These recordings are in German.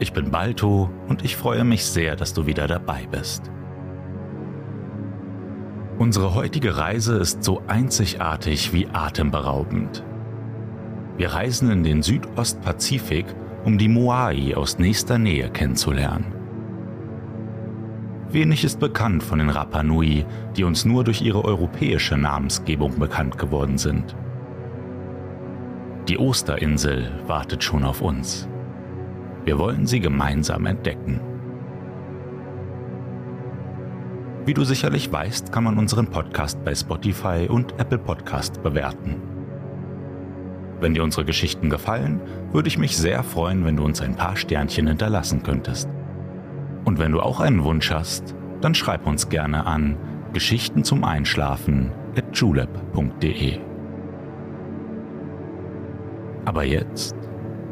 Ich bin Balto und ich freue mich sehr, dass du wieder dabei bist. Unsere heutige Reise ist so einzigartig wie atemberaubend. Wir reisen in den Südostpazifik, um die Moai aus nächster Nähe kennenzulernen. Wenig ist bekannt von den Rapa Nui, die uns nur durch ihre europäische Namensgebung bekannt geworden sind. Die Osterinsel wartet schon auf uns. Wir wollen sie gemeinsam entdecken. Wie du sicherlich weißt, kann man unseren Podcast bei Spotify und Apple Podcast bewerten. Wenn dir unsere Geschichten gefallen, würde ich mich sehr freuen, wenn du uns ein paar Sternchen hinterlassen könntest. Und wenn du auch einen Wunsch hast, dann schreib uns gerne an Geschichten zum Einschlafen at julep.de. Aber jetzt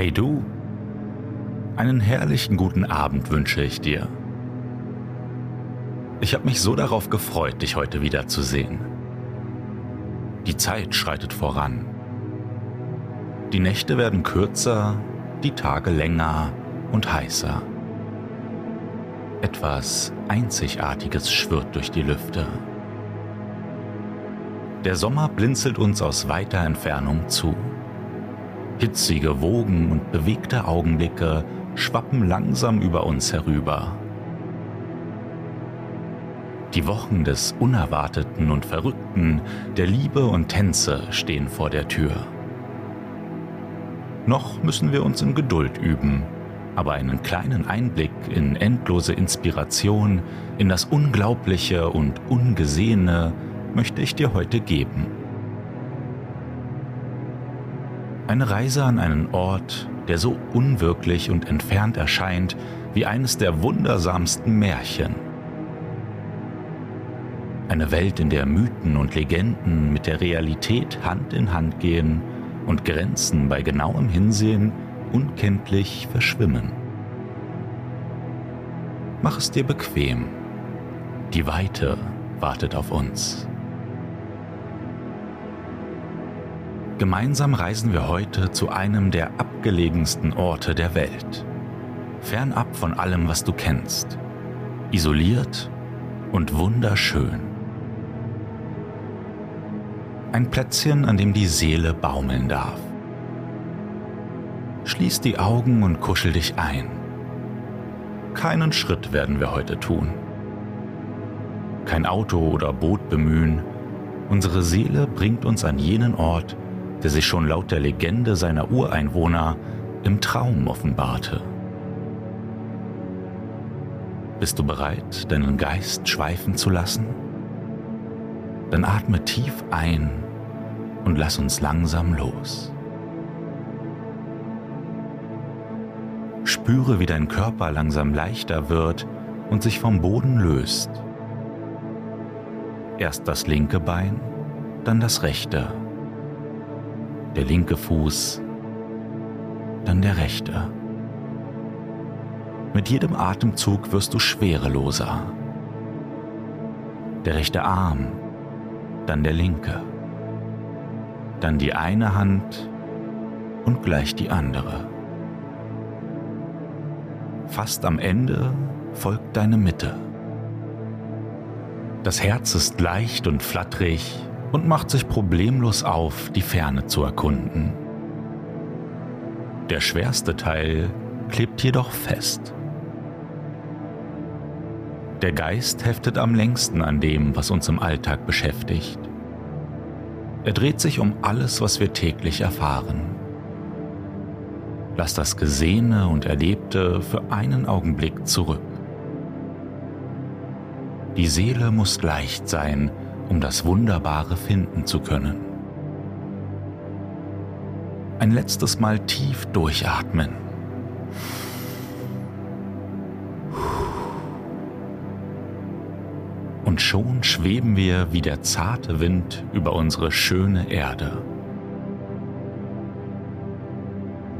Hey du, einen herrlichen guten Abend wünsche ich dir. Ich habe mich so darauf gefreut, dich heute wiederzusehen. Die Zeit schreitet voran. Die Nächte werden kürzer, die Tage länger und heißer. Etwas Einzigartiges schwirrt durch die Lüfte. Der Sommer blinzelt uns aus weiter Entfernung zu. Hitzige Wogen und bewegte Augenblicke schwappen langsam über uns herüber. Die Wochen des Unerwarteten und Verrückten, der Liebe und Tänze stehen vor der Tür. Noch müssen wir uns in Geduld üben, aber einen kleinen Einblick in endlose Inspiration, in das Unglaubliche und Ungesehene möchte ich dir heute geben. Eine Reise an einen Ort, der so unwirklich und entfernt erscheint wie eines der wundersamsten Märchen. Eine Welt, in der Mythen und Legenden mit der Realität Hand in Hand gehen und Grenzen bei genauem Hinsehen unkenntlich verschwimmen. Mach es dir bequem. Die Weite wartet auf uns. Gemeinsam reisen wir heute zu einem der abgelegensten Orte der Welt. Fernab von allem, was du kennst. Isoliert und wunderschön. Ein Plätzchen, an dem die Seele baumeln darf. Schließ die Augen und kuschel dich ein. Keinen Schritt werden wir heute tun. Kein Auto oder Boot bemühen. Unsere Seele bringt uns an jenen Ort, der sich schon laut der Legende seiner Ureinwohner im Traum offenbarte. Bist du bereit, deinen Geist schweifen zu lassen? Dann atme tief ein und lass uns langsam los. Spüre, wie dein Körper langsam leichter wird und sich vom Boden löst. Erst das linke Bein, dann das rechte der linke Fuß, dann der rechte. Mit jedem Atemzug wirst du schwereloser. Der rechte Arm, dann der linke, dann die eine Hand und gleich die andere. Fast am Ende folgt deine Mitte. Das Herz ist leicht und flatterig und macht sich problemlos auf, die Ferne zu erkunden. Der schwerste Teil klebt jedoch fest. Der Geist heftet am längsten an dem, was uns im Alltag beschäftigt. Er dreht sich um alles, was wir täglich erfahren. Lass das Gesehene und Erlebte für einen Augenblick zurück. Die Seele muss leicht sein, um das Wunderbare finden zu können. Ein letztes Mal tief durchatmen. Und schon schweben wir wie der zarte Wind über unsere schöne Erde.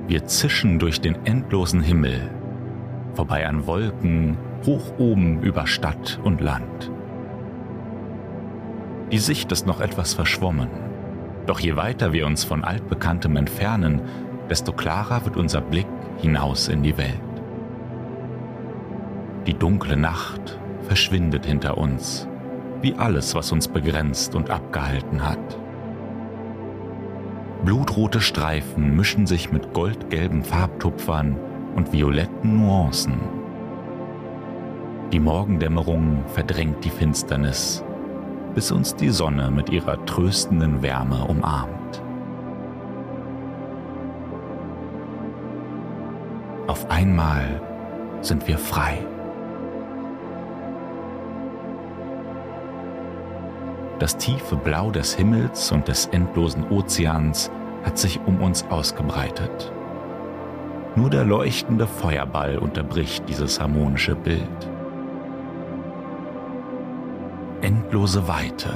Wir zischen durch den endlosen Himmel, vorbei an Wolken, hoch oben über Stadt und Land. Die Sicht ist noch etwas verschwommen, doch je weiter wir uns von altbekanntem entfernen, desto klarer wird unser Blick hinaus in die Welt. Die dunkle Nacht verschwindet hinter uns, wie alles, was uns begrenzt und abgehalten hat. Blutrote Streifen mischen sich mit goldgelben Farbtupfern und violetten Nuancen. Die Morgendämmerung verdrängt die Finsternis, bis uns die Sonne mit ihrer tröstenden Wärme umarmt. Auf einmal sind wir frei. Das tiefe Blau des Himmels und des endlosen Ozeans hat sich um uns ausgebreitet. Nur der leuchtende Feuerball unterbricht dieses harmonische Bild. Endlose Weite,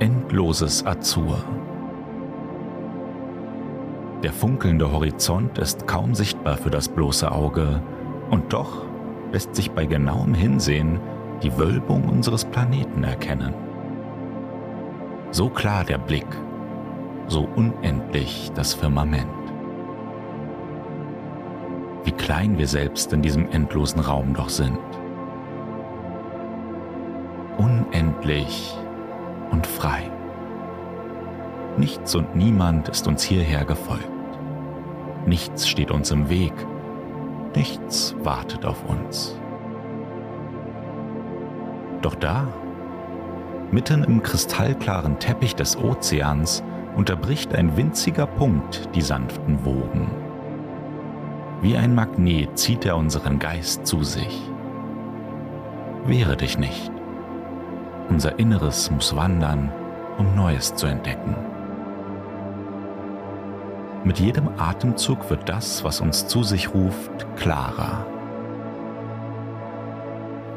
endloses Azur. Der funkelnde Horizont ist kaum sichtbar für das bloße Auge, und doch lässt sich bei genauem Hinsehen die Wölbung unseres Planeten erkennen. So klar der Blick, so unendlich das Firmament. Wie klein wir selbst in diesem endlosen Raum doch sind. Unendlich und frei. Nichts und niemand ist uns hierher gefolgt. Nichts steht uns im Weg. Nichts wartet auf uns. Doch da, Mitten im kristallklaren Teppich des Ozeans unterbricht ein winziger Punkt die sanften Wogen. Wie ein Magnet zieht er unseren Geist zu sich. Wehre dich nicht. Unser Inneres muss wandern, um Neues zu entdecken. Mit jedem Atemzug wird das, was uns zu sich ruft, klarer.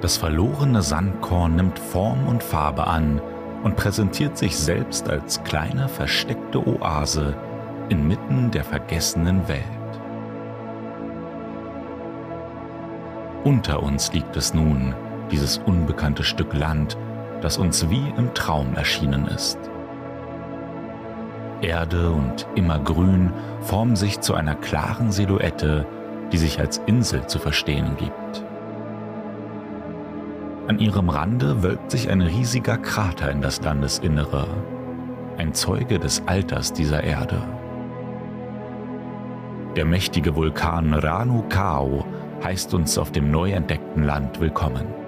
Das verlorene Sandkorn nimmt Form und Farbe an und präsentiert sich selbst als kleine versteckte Oase inmitten der vergessenen Welt. Unter uns liegt es nun, dieses unbekannte Stück Land, das uns wie im Traum erschienen ist. Erde und Immergrün formen sich zu einer klaren Silhouette, die sich als Insel zu verstehen gibt. An ihrem Rande wölbt sich ein riesiger Krater in das Landesinnere, ein Zeuge des Alters dieser Erde. Der mächtige Vulkan Ranu Kao heißt uns auf dem neu entdeckten Land willkommen.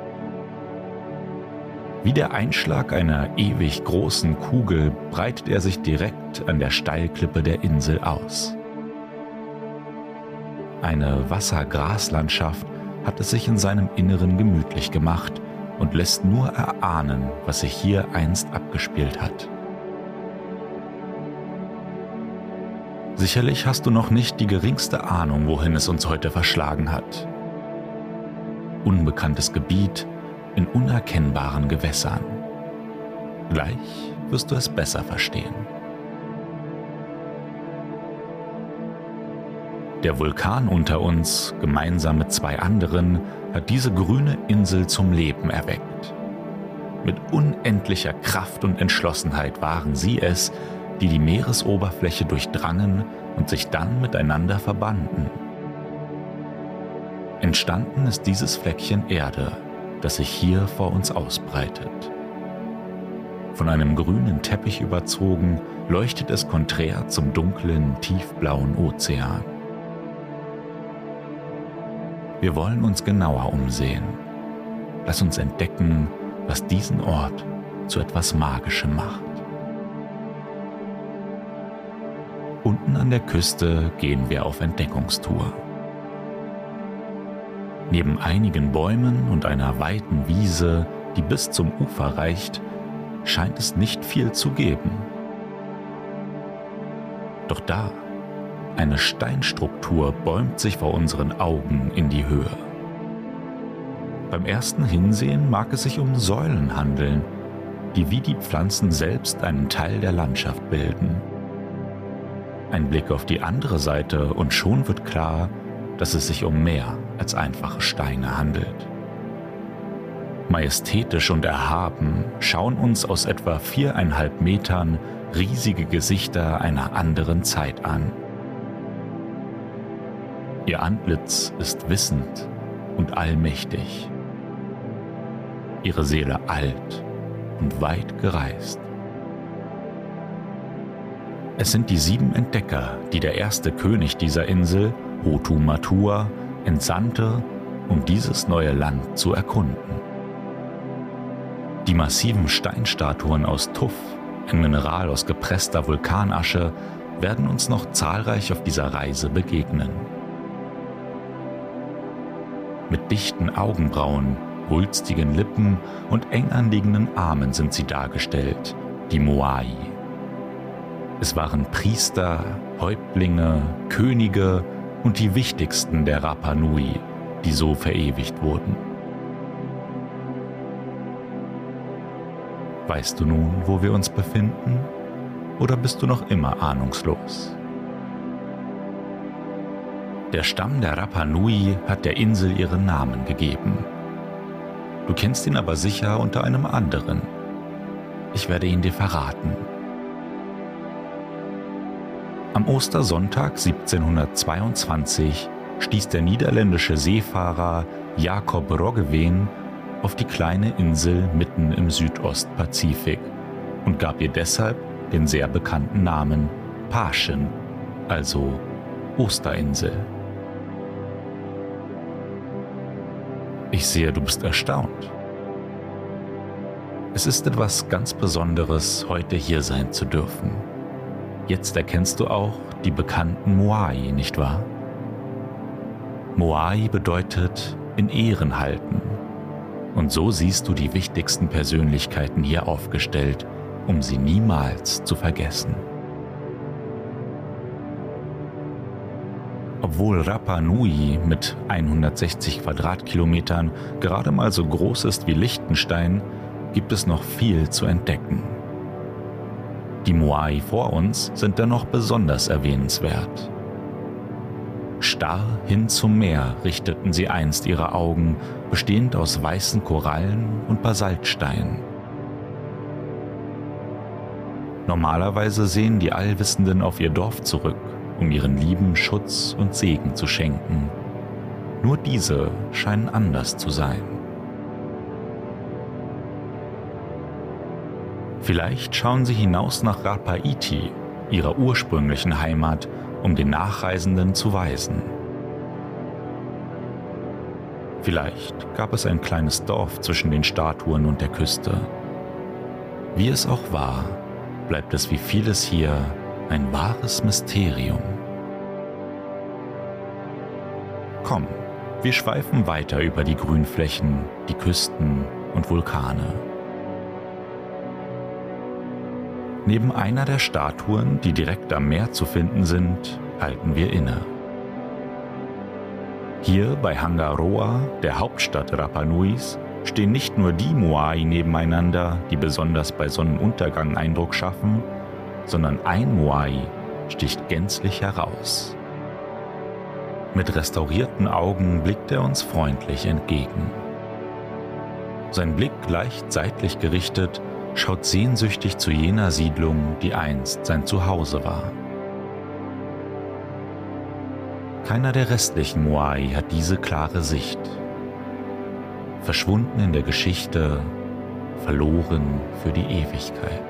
Wie der Einschlag einer ewig großen Kugel breitet er sich direkt an der Steilklippe der Insel aus. Eine Wassergraslandschaft hat es sich in seinem Inneren gemütlich gemacht und lässt nur erahnen, was sich hier einst abgespielt hat. Sicherlich hast du noch nicht die geringste Ahnung, wohin es uns heute verschlagen hat. Unbekanntes Gebiet in unerkennbaren Gewässern. Gleich wirst du es besser verstehen. Der Vulkan unter uns, gemeinsam mit zwei anderen, hat diese grüne Insel zum Leben erweckt. Mit unendlicher Kraft und Entschlossenheit waren sie es, die die Meeresoberfläche durchdrangen und sich dann miteinander verbanden. Entstanden ist dieses Fleckchen Erde, das sich hier vor uns ausbreitet. Von einem grünen Teppich überzogen, leuchtet es konträr zum dunklen, tiefblauen Ozean. Wir wollen uns genauer umsehen. Lass uns entdecken, was diesen Ort zu etwas Magischem macht. Unten an der Küste gehen wir auf Entdeckungstour. Neben einigen Bäumen und einer weiten Wiese, die bis zum Ufer reicht, scheint es nicht viel zu geben. Doch da, eine Steinstruktur bäumt sich vor unseren Augen in die Höhe. Beim ersten Hinsehen mag es sich um Säulen handeln, die wie die Pflanzen selbst einen Teil der Landschaft bilden. Ein Blick auf die andere Seite und schon wird klar, dass es sich um mehr als einfache Steine handelt. Majestätisch und erhaben schauen uns aus etwa viereinhalb Metern riesige Gesichter einer anderen Zeit an. Ihr Antlitz ist wissend und allmächtig, ihre Seele alt und weit gereist. Es sind die sieben Entdecker, die der erste König dieser Insel, Hotu Matua, entsandte, um dieses neue Land zu erkunden. Die massiven Steinstatuen aus Tuff, ein Mineral aus gepresster Vulkanasche, werden uns noch zahlreich auf dieser Reise begegnen. Mit dichten Augenbrauen, wulstigen Lippen und eng anliegenden Armen sind sie dargestellt, die Moai. Es waren Priester, Häuptlinge, Könige und die wichtigsten der Rapa Nui, die so verewigt wurden. Weißt du nun, wo wir uns befinden? Oder bist du noch immer ahnungslos? Der Stamm der Rapa Nui hat der Insel ihren Namen gegeben. Du kennst ihn aber sicher unter einem anderen. Ich werde ihn dir verraten. Am Ostersonntag 1722 stieß der niederländische Seefahrer Jacob Roggeveen auf die kleine Insel mitten im Südostpazifik und gab ihr deshalb den sehr bekannten Namen Paschen, also Osterinsel. Ich sehe, du bist erstaunt. Es ist etwas ganz Besonderes, heute hier sein zu dürfen. Jetzt erkennst du auch die bekannten Moai, nicht wahr? Moai bedeutet in Ehren halten. Und so siehst du die wichtigsten Persönlichkeiten hier aufgestellt, um sie niemals zu vergessen. Obwohl Rapa Nui mit 160 Quadratkilometern gerade mal so groß ist wie Liechtenstein, gibt es noch viel zu entdecken. Die Moai vor uns sind dennoch besonders erwähnenswert. Starr hin zum Meer richteten sie einst ihre Augen, bestehend aus weißen Korallen und Basaltsteinen. Normalerweise sehen die Allwissenden auf ihr Dorf zurück, um ihren Lieben Schutz und Segen zu schenken. Nur diese scheinen anders zu sein. Vielleicht schauen sie hinaus nach Rapaiti, ihrer ursprünglichen Heimat, um den Nachreisenden zu weisen. Vielleicht gab es ein kleines Dorf zwischen den Statuen und der Küste. Wie es auch war, bleibt es wie vieles hier ein wahres Mysterium. Komm, wir schweifen weiter über die Grünflächen, die Küsten und Vulkane. Neben einer der Statuen, die direkt am Meer zu finden sind, halten wir inne. Hier bei Hangaroa, der Hauptstadt Rapa Nuis, stehen nicht nur die Moai nebeneinander, die besonders bei Sonnenuntergang Eindruck schaffen, sondern ein Moai sticht gänzlich heraus. Mit restaurierten Augen blickt er uns freundlich entgegen. Sein Blick leicht seitlich gerichtet schaut sehnsüchtig zu jener Siedlung, die einst sein Zuhause war. Keiner der restlichen Moai hat diese klare Sicht. Verschwunden in der Geschichte, verloren für die Ewigkeit.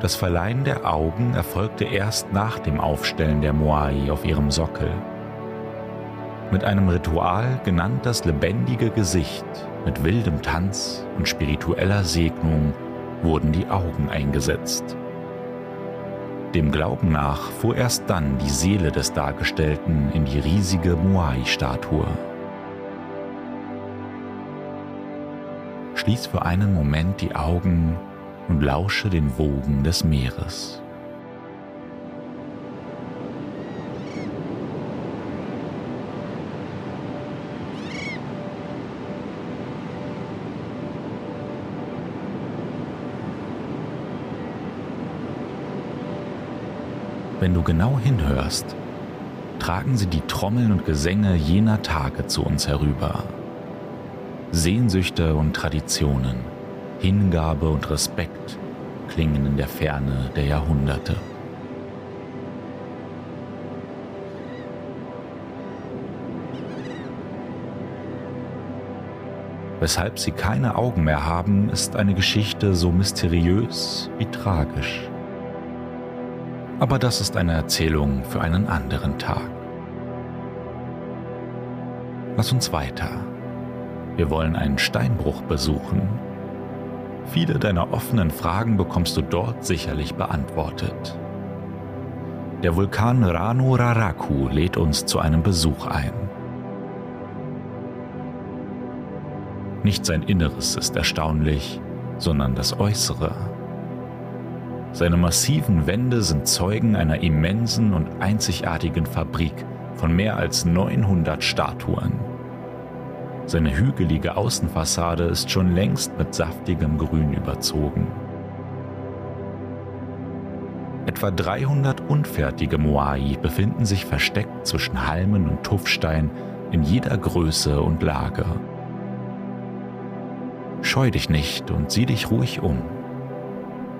Das Verleihen der Augen erfolgte erst nach dem Aufstellen der Moai auf ihrem Sockel. Mit einem Ritual genannt das lebendige Gesicht, mit wildem Tanz und spiritueller Segnung wurden die Augen eingesetzt. Dem Glauben nach fuhr erst dann die Seele des Dargestellten in die riesige Moai-Statue. Schließ für einen Moment die Augen und lausche den Wogen des Meeres. Wenn du genau hinhörst, tragen sie die Trommeln und Gesänge jener Tage zu uns herüber. Sehnsüchte und Traditionen, Hingabe und Respekt klingen in der Ferne der Jahrhunderte. Weshalb sie keine Augen mehr haben, ist eine Geschichte so mysteriös wie tragisch. Aber das ist eine Erzählung für einen anderen Tag. Lass uns weiter. Wir wollen einen Steinbruch besuchen. Viele deiner offenen Fragen bekommst du dort sicherlich beantwortet. Der Vulkan Rano Raraku lädt uns zu einem Besuch ein. Nicht sein Inneres ist erstaunlich, sondern das Äußere. Seine massiven Wände sind Zeugen einer immensen und einzigartigen Fabrik von mehr als 900 Statuen. Seine hügelige Außenfassade ist schon längst mit saftigem Grün überzogen. Etwa 300 unfertige Moai befinden sich versteckt zwischen Halmen und Tuffstein in jeder Größe und Lage. Scheu dich nicht und sieh dich ruhig um.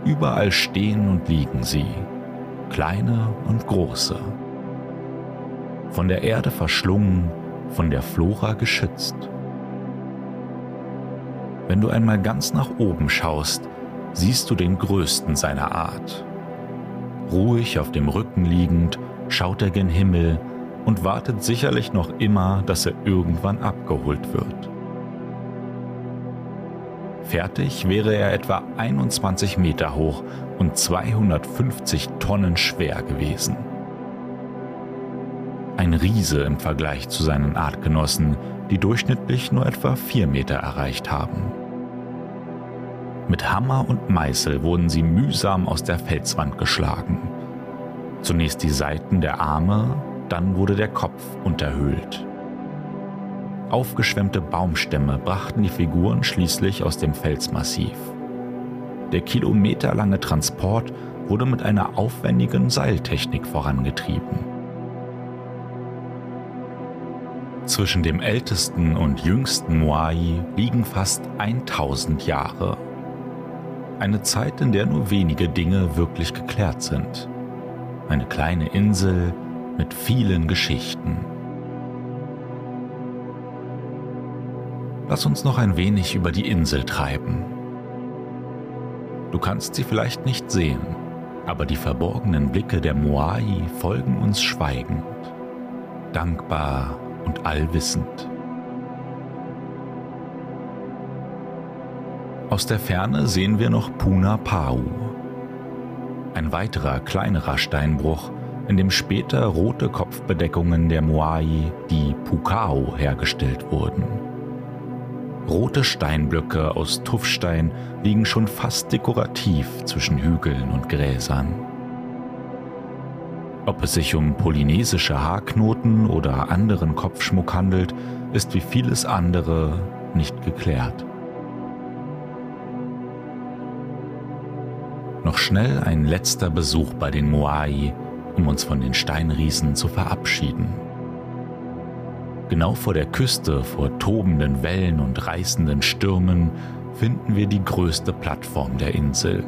Überall stehen und liegen sie, kleine und große. Von der Erde verschlungen, von der Flora geschützt. Wenn du einmal ganz nach oben schaust, siehst du den größten seiner Art. Ruhig auf dem Rücken liegend, schaut er gen Himmel und wartet sicherlich noch immer, dass er irgendwann abgeholt wird. Fertig wäre er etwa 21 Meter hoch und 250 Tonnen schwer gewesen. Ein Riese im Vergleich zu seinen Artgenossen, die durchschnittlich nur etwa 4 Meter erreicht haben. Mit Hammer und Meißel wurden sie mühsam aus der Felswand geschlagen. Zunächst die Seiten der Arme, dann wurde der Kopf unterhöhlt. Aufgeschwemmte Baumstämme brachten die Figuren schließlich aus dem Felsmassiv. Der kilometerlange Transport wurde mit einer aufwendigen Seiltechnik vorangetrieben. Zwischen dem ältesten und jüngsten Moai liegen fast 1000 Jahre. Eine Zeit, in der nur wenige Dinge wirklich geklärt sind. Eine kleine Insel mit vielen Geschichten. Lass uns noch ein wenig über die Insel treiben. Du kannst sie vielleicht nicht sehen, aber die verborgenen Blicke der Moai folgen uns schweigend, dankbar und allwissend. Aus der Ferne sehen wir noch Puna Pau, ein weiterer kleinerer Steinbruch, in dem später rote Kopfbedeckungen der Moai, die Pukao, hergestellt wurden. Rote Steinblöcke aus Tuffstein liegen schon fast dekorativ zwischen Hügeln und Gräsern. Ob es sich um polynesische Haarknoten oder anderen Kopfschmuck handelt, ist wie vieles andere nicht geklärt. Noch schnell ein letzter Besuch bei den Moai, um uns von den Steinriesen zu verabschieden. Genau vor der Küste, vor tobenden Wellen und reißenden Stürmen, finden wir die größte Plattform der Insel.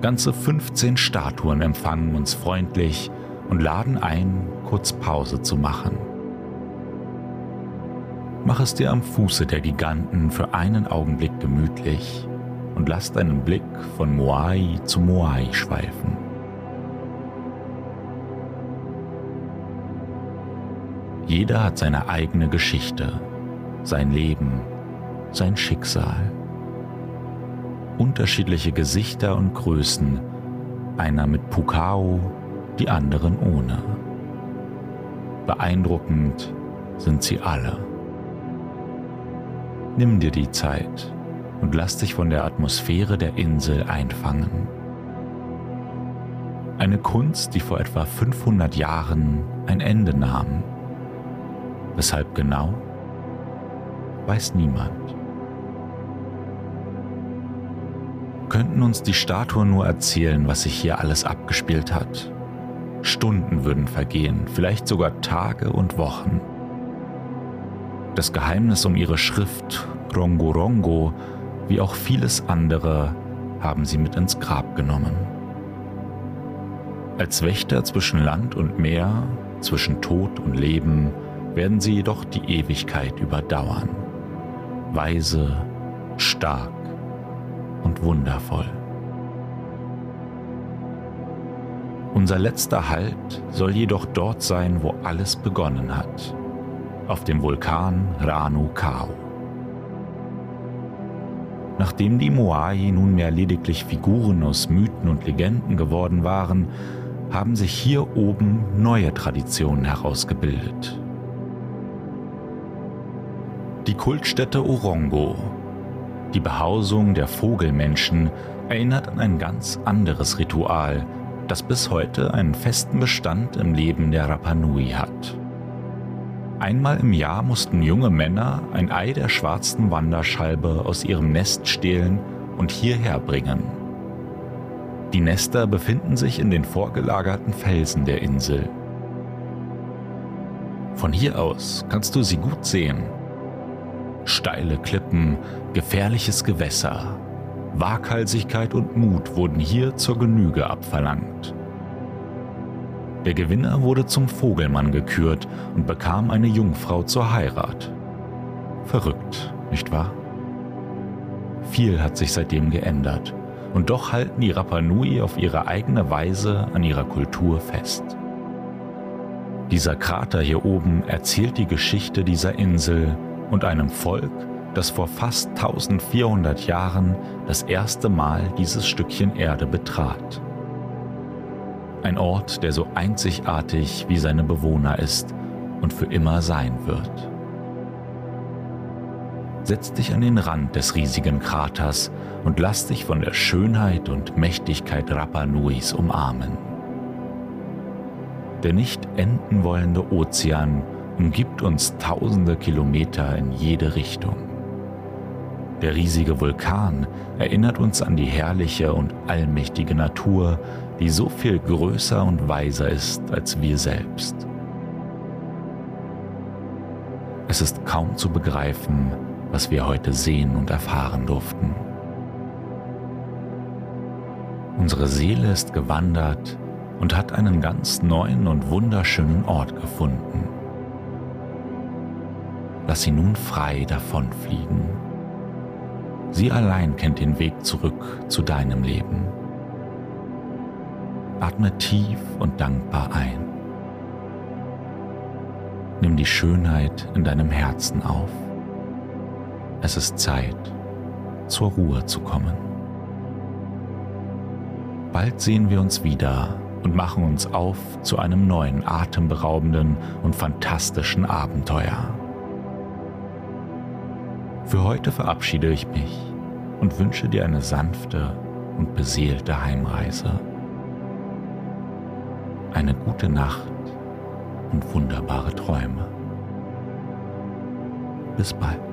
Ganze 15 Statuen empfangen uns freundlich und laden ein, kurz Pause zu machen. Mach es dir am Fuße der Giganten für einen Augenblick gemütlich und lass deinen Blick von Moai zu Moai schweifen. Jeder hat seine eigene Geschichte, sein Leben, sein Schicksal. Unterschiedliche Gesichter und Größen, einer mit Pukao, die anderen ohne. Beeindruckend sind sie alle. Nimm dir die Zeit und lass dich von der Atmosphäre der Insel einfangen. Eine Kunst, die vor etwa 500 Jahren ein Ende nahm. Weshalb genau, weiß niemand. Könnten uns die Statuen nur erzählen, was sich hier alles abgespielt hat. Stunden würden vergehen, vielleicht sogar Tage und Wochen. Das Geheimnis um ihre Schrift Rongo Rongo, wie auch vieles andere, haben sie mit ins Grab genommen. Als Wächter zwischen Land und Meer, zwischen Tod und Leben, werden sie jedoch die Ewigkeit überdauern. Weise, stark und wundervoll. Unser letzter Halt soll jedoch dort sein, wo alles begonnen hat, auf dem Vulkan Ranu Kao. Nachdem die Moai nunmehr lediglich Figuren aus Mythen und Legenden geworden waren, haben sich hier oben neue Traditionen herausgebildet. Die Kultstätte Orongo, die Behausung der Vogelmenschen, erinnert an ein ganz anderes Ritual, das bis heute einen festen Bestand im Leben der Rapanui hat. Einmal im Jahr mussten junge Männer ein Ei der schwarzen Wanderschalbe aus ihrem Nest stehlen und hierher bringen. Die Nester befinden sich in den vorgelagerten Felsen der Insel. Von hier aus kannst du sie gut sehen. Steile Klippen, gefährliches Gewässer, Waghalsigkeit und Mut wurden hier zur Genüge abverlangt. Der Gewinner wurde zum Vogelmann gekürt und bekam eine Jungfrau zur Heirat. Verrückt, nicht wahr? Viel hat sich seitdem geändert, und doch halten die Rapa Nui auf ihre eigene Weise an ihrer Kultur fest. Dieser Krater hier oben erzählt die Geschichte dieser Insel und einem Volk, das vor fast 1400 Jahren das erste Mal dieses Stückchen Erde betrat. Ein Ort, der so einzigartig wie seine Bewohner ist und für immer sein wird. Setz dich an den Rand des riesigen Kraters und lass dich von der Schönheit und Mächtigkeit Rapa Nuis umarmen. Der nicht enden wollende Ozean umgibt uns tausende Kilometer in jede Richtung. Der riesige Vulkan erinnert uns an die herrliche und allmächtige Natur, die so viel größer und weiser ist als wir selbst. Es ist kaum zu begreifen, was wir heute sehen und erfahren durften. Unsere Seele ist gewandert und hat einen ganz neuen und wunderschönen Ort gefunden. Lass sie nun frei davonfliegen. Sie allein kennt den Weg zurück zu deinem Leben. Atme tief und dankbar ein. Nimm die Schönheit in deinem Herzen auf. Es ist Zeit, zur Ruhe zu kommen. Bald sehen wir uns wieder und machen uns auf zu einem neuen atemberaubenden und fantastischen Abenteuer. Für heute verabschiede ich mich und wünsche dir eine sanfte und beseelte Heimreise. Eine gute Nacht und wunderbare Träume. Bis bald.